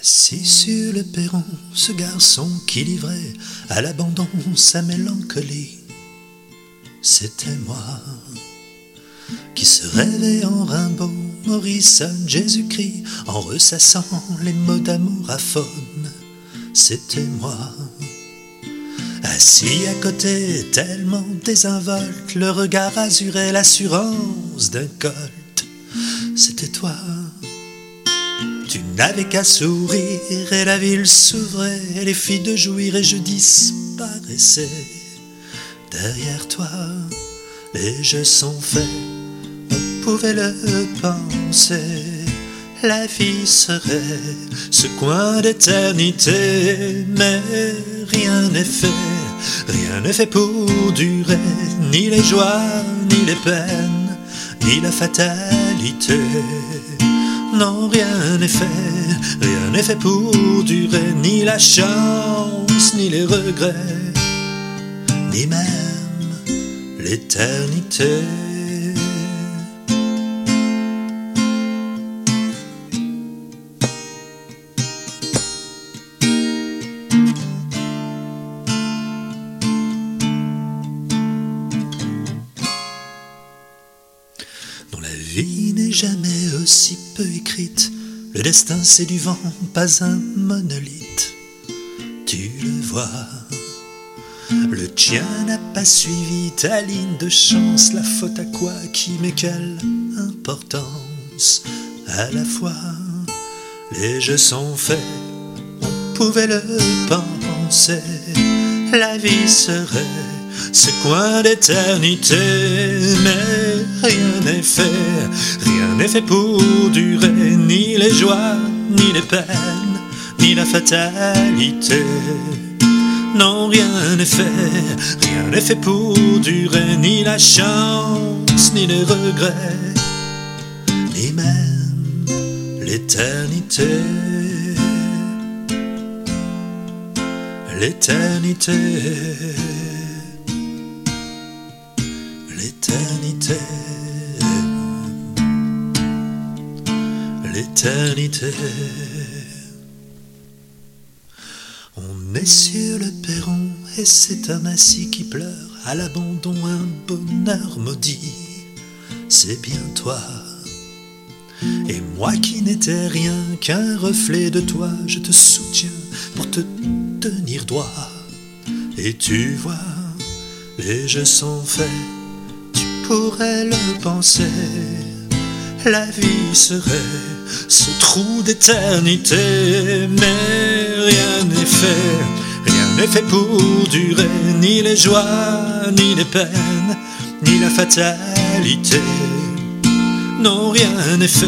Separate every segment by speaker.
Speaker 1: Assis sur le perron, ce garçon qui livrait à l'abandon sa mélancolie, c'était moi qui se rêvait en Rimbaud, Morrison, Jésus-Christ, en ressassant les mots d'amour à faune, c'était moi. Assis à côté, tellement désinvolte, le regard azuré, l'assurance d'un colt, c'était toi. Tu n'avais qu'à sourire et la ville s'ouvrait, les filles de jouir et je disparaissais. Derrière toi, les jeux sont faits, on pouvait le penser. La vie serait ce coin d'éternité, mais rien n'est fait, rien n'est fait pour durer, ni les joies, ni les peines, ni la fatalité. Non, rien n'est fait, rien n'est fait pour durer, ni la chance, ni les regrets, ni même l'éternité. Dont la vie n'est jamais aussi peu écrite. Le destin c'est du vent, pas un monolithe. Tu le vois, le tien n'a pas suivi ta ligne de chance. La faute à quoi, qui, mais quelle importance? À la fois. Les jeux sont faits, on pouvait le penser. La vie serait ce coin d'éternité, mais rien n'est fait pour durer, ni les joies, ni les peines, ni la fatalité. Non, rien n'est fait, rien n'est fait pour durer, ni la chance, ni les regrets, ni même l'éternité. L'éternité l'éternité, On est sur le perron et c'est un assis qui pleure à l'abandon un bonheur maudit. C'est bien toi. Et moi qui n'étais rien qu'un reflet de toi, je te soutiens pour te tenir droit. Et tu vois, les jeux sont faits pourrait le penser, la vie serait ce trou d'éternité, mais rien n'est fait, rien n'est fait pour durer, ni les joies, ni les peines, ni la fatalité. Non, rien n'est fait,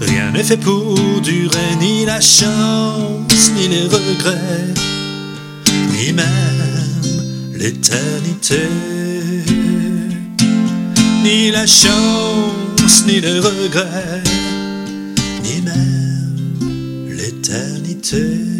Speaker 1: rien n'est fait pour durer, ni la chance, ni les regrets, ni même l'éternité. Ni la chance, ni le regret, ni même l'éternité.